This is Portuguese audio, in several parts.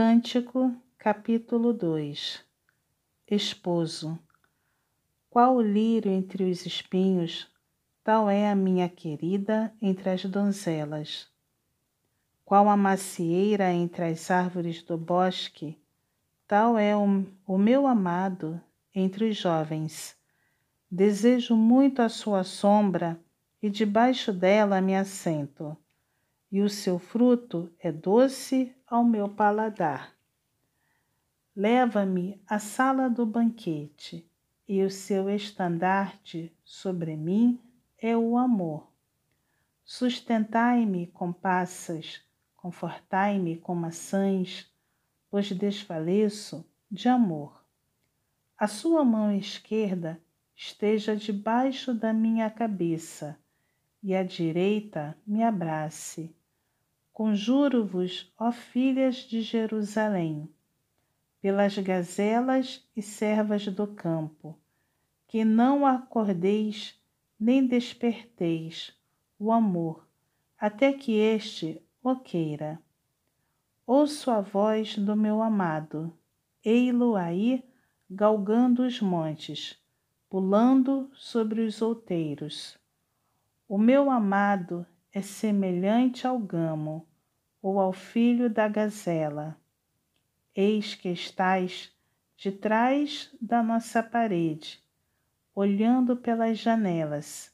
Cântico, capítulo 2 Esposo, qual o lírio entre os espinhos, tal é a minha querida entre as donzelas. Qual a macieira entre as árvores do bosque, tal é o, o meu amado entre os jovens. Desejo muito a sua sombra e debaixo dela me assento, e o seu fruto é doce ao meu paladar. Leva-me à sala do banquete, e o seu estandarte sobre mim é o amor. Sustentai-me com passas, confortai-me com maçãs, pois desfaleço de amor. A sua mão esquerda esteja debaixo da minha cabeça, e a direita me abrace. Conjuro-vos, ó filhas de Jerusalém, pelas gazelas e servas do campo, que não acordeis nem desperteis o amor, até que este o queira. Ouço a voz do meu amado, ei-lo aí galgando os montes, pulando sobre os outeiros. O meu amado é semelhante ao gamo ou ao filho da gazela. Eis que estás de trás da nossa parede, olhando pelas janelas,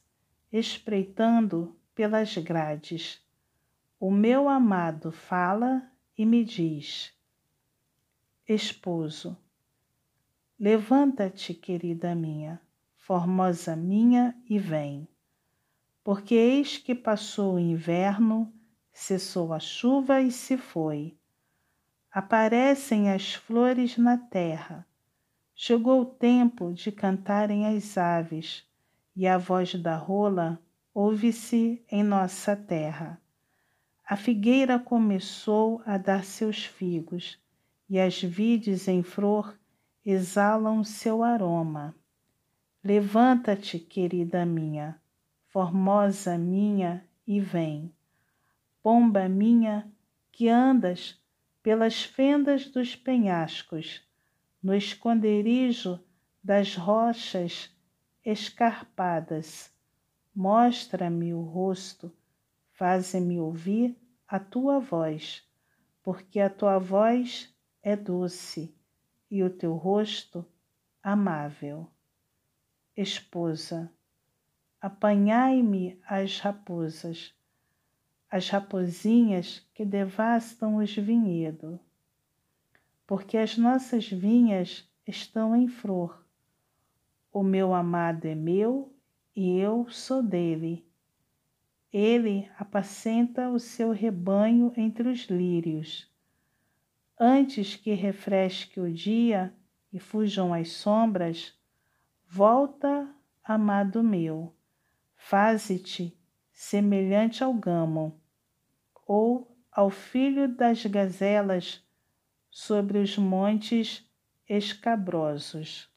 espreitando pelas grades. O meu amado fala e me diz: Esposo, levanta-te, querida minha, formosa minha, e vem porque eis que passou o inverno, cessou a chuva e se foi. Aparecem as flores na terra. Chegou o tempo de cantarem as aves, e a voz da rola ouve-se em nossa terra. A figueira começou a dar seus figos, e as vides em flor exalam seu aroma. Levanta-te, querida minha, formosa minha, e vem. Pomba minha, que andas pelas fendas dos penhascos, no esconderijo das rochas escarpadas, mostra-me o rosto, faze-me ouvir a tua voz, porque a tua voz é doce e o teu rosto amável. Esposa, apanhai-me as raposas, as rapozinhas que devastam os vinhedos, porque as nossas vinhas estão em flor. O meu amado é meu e eu sou dele. Ele apacenta o seu rebanho entre os lírios. Antes que refresque o dia e fujam as sombras, volta, amado meu faze-te semelhante ao gamo, ou ao filho das gazelas sobre os montes escabrosos.